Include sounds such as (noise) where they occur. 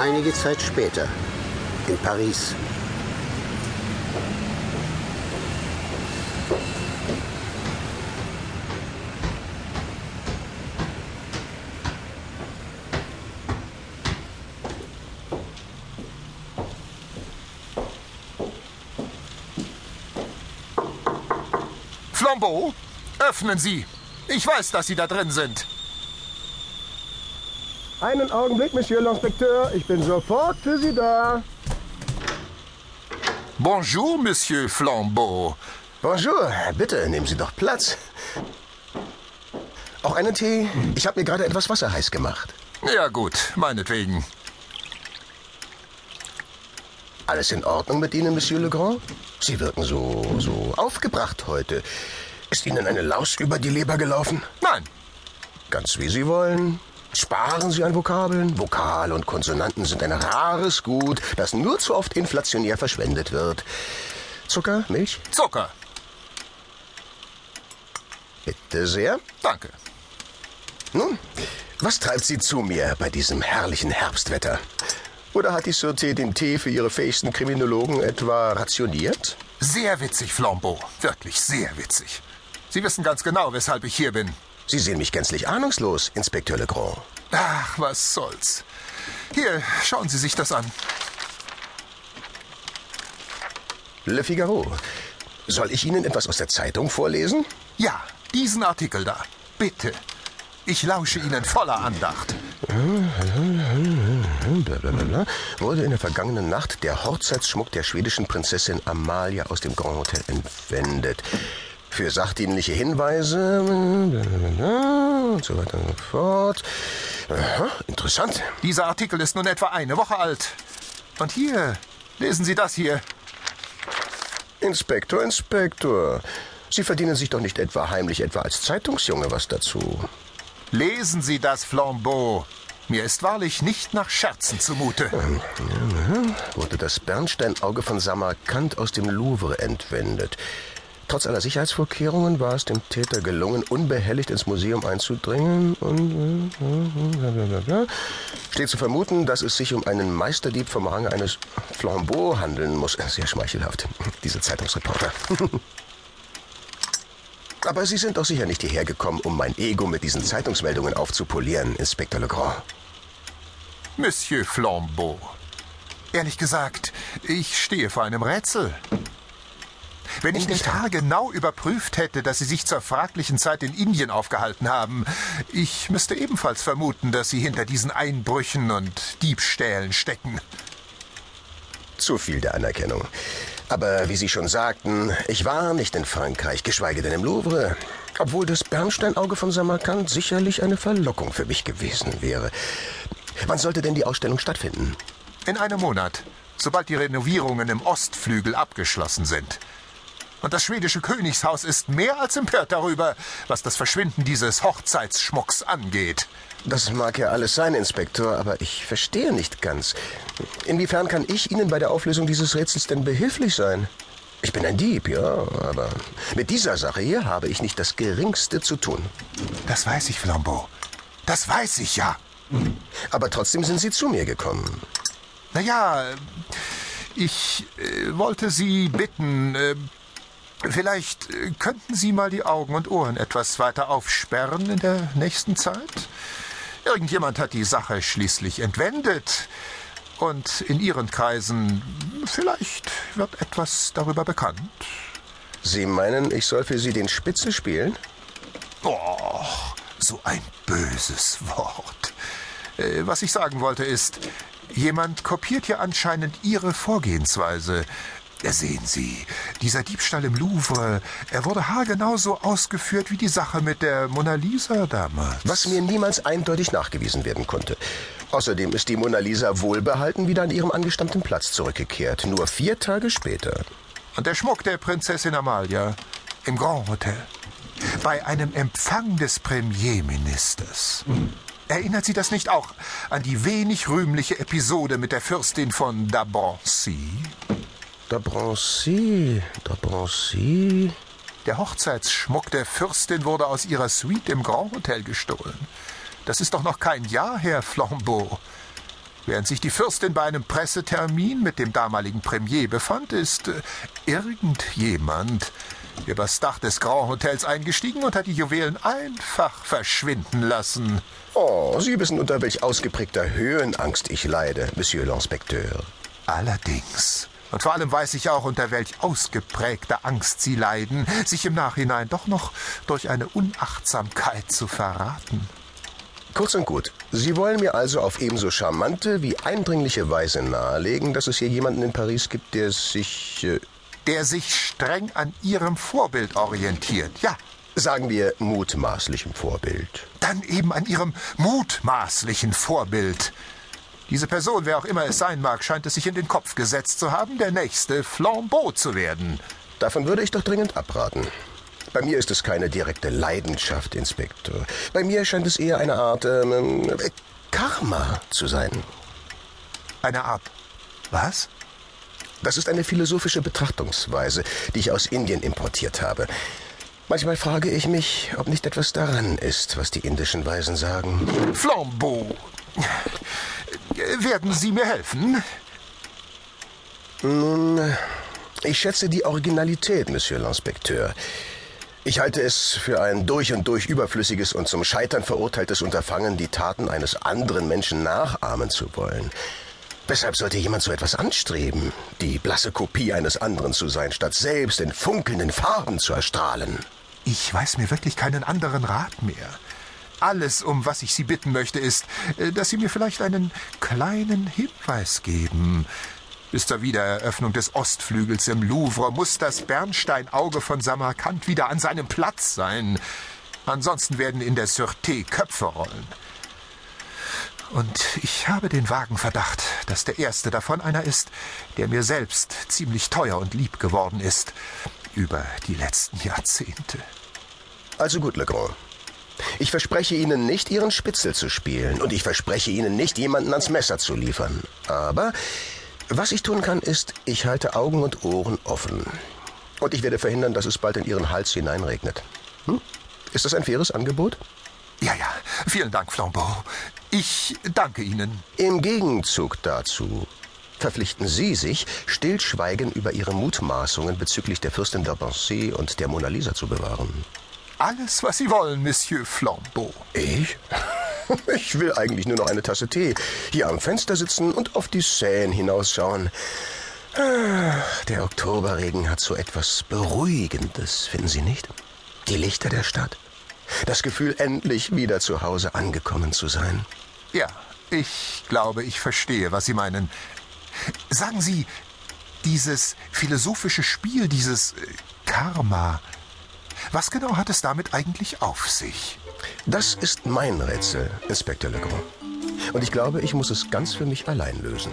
Einige Zeit später, in Paris. Flambeau, öffnen Sie. Ich weiß, dass Sie da drin sind. Einen Augenblick, Monsieur l'Inspecteur. Ich bin sofort für Sie da. Bonjour, Monsieur Flambeau. Bonjour, bitte nehmen Sie doch Platz. Auch einen Tee? Ich habe mir gerade etwas Wasser heiß gemacht. Ja gut, meinetwegen. Alles in Ordnung mit Ihnen, Monsieur Legrand? Sie wirken so, so aufgebracht heute. Ist Ihnen eine Laus über die Leber gelaufen? Nein. Ganz wie Sie wollen. Sparen Sie an Vokabeln. Vokale und Konsonanten sind ein rares Gut, das nur zu oft inflationär verschwendet wird. Zucker, Milch? Zucker. Bitte sehr. Danke. Nun, was treibt Sie zu mir bei diesem herrlichen Herbstwetter? Oder hat die Sûreté den Tee für ihre fähigsten Kriminologen etwa rationiert? Sehr witzig, Flambeau. Wirklich sehr witzig. Sie wissen ganz genau, weshalb ich hier bin. Sie sehen mich gänzlich ahnungslos, Inspekteur Legrand. Ach, was soll's. Hier, schauen Sie sich das an. Le Figaro. Soll ich Ihnen etwas aus der Zeitung vorlesen? Ja, diesen Artikel da. Bitte. Ich lausche Ihnen voller Andacht. Blablabla. Wurde in der vergangenen Nacht der Hochzeitsschmuck der schwedischen Prinzessin Amalia aus dem Grand Hotel entwendet. Für sachdienliche Hinweise und so weiter und so fort. Aha, interessant. Dieser Artikel ist nun etwa eine Woche alt. Und hier, lesen Sie das hier. Inspektor, Inspektor. Sie verdienen sich doch nicht etwa heimlich etwa als Zeitungsjunge was dazu. Lesen Sie das, Flambeau. Mir ist wahrlich nicht nach Scherzen zumute. Wurde das Bernsteinauge von Samarkand aus dem Louvre entwendet. Trotz aller Sicherheitsvorkehrungen war es dem Täter gelungen, unbehelligt ins Museum einzudringen und steht zu vermuten, dass es sich um einen Meisterdieb vom Range eines Flambeau handeln muss. Sehr schmeichelhaft, diese Zeitungsreporter. (laughs) Aber Sie sind doch sicher nicht hierher gekommen, um mein Ego mit diesen Zeitungsmeldungen aufzupolieren, Inspektor Legrand. Monsieur Flambeau. Ehrlich gesagt, ich stehe vor einem Rätsel. Wenn ich nicht haargenau überprüft hätte, dass Sie sich zur fraglichen Zeit in Indien aufgehalten haben, ich müsste ebenfalls vermuten, dass Sie hinter diesen Einbrüchen und Diebstählen stecken. Zu viel der Anerkennung. Aber wie Sie schon sagten, ich war nicht in Frankreich, geschweige denn im Louvre. Obwohl das Bernsteinauge von Samarkand sicherlich eine Verlockung für mich gewesen wäre. Wann sollte denn die Ausstellung stattfinden? In einem Monat, sobald die Renovierungen im Ostflügel abgeschlossen sind. Und das schwedische Königshaus ist mehr als empört darüber, was das Verschwinden dieses Hochzeitsschmucks angeht. Das mag ja alles sein, Inspektor, aber ich verstehe nicht ganz. Inwiefern kann ich Ihnen bei der Auflösung dieses Rätsels denn behilflich sein? Ich bin ein Dieb, ja, aber mit dieser Sache hier habe ich nicht das Geringste zu tun. Das weiß ich, Flambeau. Das weiß ich ja. Aber trotzdem sind Sie zu mir gekommen. Naja, ich äh, wollte Sie bitten, äh, vielleicht äh, könnten Sie mal die Augen und Ohren etwas weiter aufsperren in der nächsten Zeit? Irgendjemand hat die Sache schließlich entwendet. Und in Ihren Kreisen vielleicht wird etwas darüber bekannt. Sie meinen, ich soll für Sie den Spitzel spielen? Oh, so ein böses Wort. Äh, was ich sagen wollte ist, jemand kopiert hier anscheinend Ihre Vorgehensweise. Sehen Sie, dieser Diebstahl im Louvre, er wurde haargenau so ausgeführt wie die Sache mit der Mona Lisa damals. Was mir niemals eindeutig nachgewiesen werden konnte. Außerdem ist die Mona Lisa wohlbehalten wieder an ihrem angestammten Platz zurückgekehrt. Nur vier Tage später. Und der Schmuck der Prinzessin Amalia im Grand Hotel. Bei einem Empfang des Premierministers. Erinnert Sie das nicht auch an die wenig rühmliche Episode mit der Fürstin von Dabrancy? Dabrancy, Dabrancy. Der Hochzeitsschmuck der Fürstin wurde aus ihrer Suite im Grand Hotel gestohlen. Das ist doch noch kein Jahr her, Flambeau. Während sich die Fürstin bei einem Pressetermin mit dem damaligen Premier befand, ist äh, irgendjemand übers Dach des Grand Hotels eingestiegen und hat die Juwelen einfach verschwinden lassen. Oh, Sie wissen, unter welch ausgeprägter Höhenangst ich leide, Monsieur l'Inspecteur. Allerdings. Und vor allem weiß ich auch, unter welch ausgeprägter Angst Sie leiden, sich im Nachhinein doch noch durch eine Unachtsamkeit zu verraten. Kurz und gut, Sie wollen mir also auf ebenso charmante wie eindringliche Weise nahelegen, dass es hier jemanden in Paris gibt, der sich... Äh, der sich streng an Ihrem Vorbild orientiert, ja. Sagen wir mutmaßlichem Vorbild. Dann eben an Ihrem mutmaßlichen Vorbild. Diese Person, wer auch immer es sein mag, scheint es sich in den Kopf gesetzt zu haben, der nächste Flambeau zu werden. Davon würde ich doch dringend abraten. Bei mir ist es keine direkte Leidenschaft, Inspektor. Bei mir scheint es eher eine Art ähm, äh, Karma zu sein. Eine Art was? Das ist eine philosophische Betrachtungsweise, die ich aus Indien importiert habe. Manchmal frage ich mich, ob nicht etwas daran ist, was die indischen Weisen sagen. Flambeau. Werden Sie mir helfen? Nun, ich schätze die Originalität, Monsieur l'Inspecteur. Ich halte es für ein durch und durch überflüssiges und zum Scheitern verurteiltes Unterfangen, die Taten eines anderen Menschen nachahmen zu wollen. Weshalb sollte jemand so etwas anstreben, die blasse Kopie eines anderen zu sein, statt selbst in funkelnden Farben zu erstrahlen? Ich weiß mir wirklich keinen anderen Rat mehr. Alles, um was ich Sie bitten möchte, ist, äh, dass Sie mir vielleicht einen kleinen Hinweis geben. Bis zur Wiedereröffnung des Ostflügels im Louvre muss das Bernsteinauge von Samarkand wieder an seinem Platz sein. Ansonsten werden in der Sûreté Köpfe rollen. Und ich habe den vagen Verdacht, dass der erste davon einer ist, der mir selbst ziemlich teuer und lieb geworden ist über die letzten Jahrzehnte. Also gut, Legrand. Ich verspreche Ihnen nicht, Ihren Spitzel zu spielen, und ich verspreche Ihnen nicht, jemanden ans Messer zu liefern. Aber was ich tun kann, ist, ich halte Augen und Ohren offen. Und ich werde verhindern, dass es bald in Ihren Hals hineinregnet. Hm? Ist das ein faires Angebot? Ja, ja. Vielen Dank, Flambeau. Ich danke Ihnen. Im Gegenzug dazu verpflichten Sie sich, Stillschweigen über Ihre Mutmaßungen bezüglich der Fürstin d'Abancy und der Mona Lisa zu bewahren. Alles, was Sie wollen, Monsieur Flambeau. Ich? (laughs) Ich will eigentlich nur noch eine Tasse Tee, hier am Fenster sitzen und auf die Seine hinausschauen. Ah, der Oktoberregen hat so etwas Beruhigendes, finden Sie nicht? Die Lichter der Stadt, das Gefühl, endlich wieder zu Hause angekommen zu sein. Ja, ich glaube, ich verstehe, was Sie meinen. Sagen Sie, dieses philosophische Spiel, dieses äh, Karma, was genau hat es damit eigentlich auf sich? Das ist mein Rätsel, Inspektor Legrand. Und ich glaube, ich muss es ganz für mich allein lösen.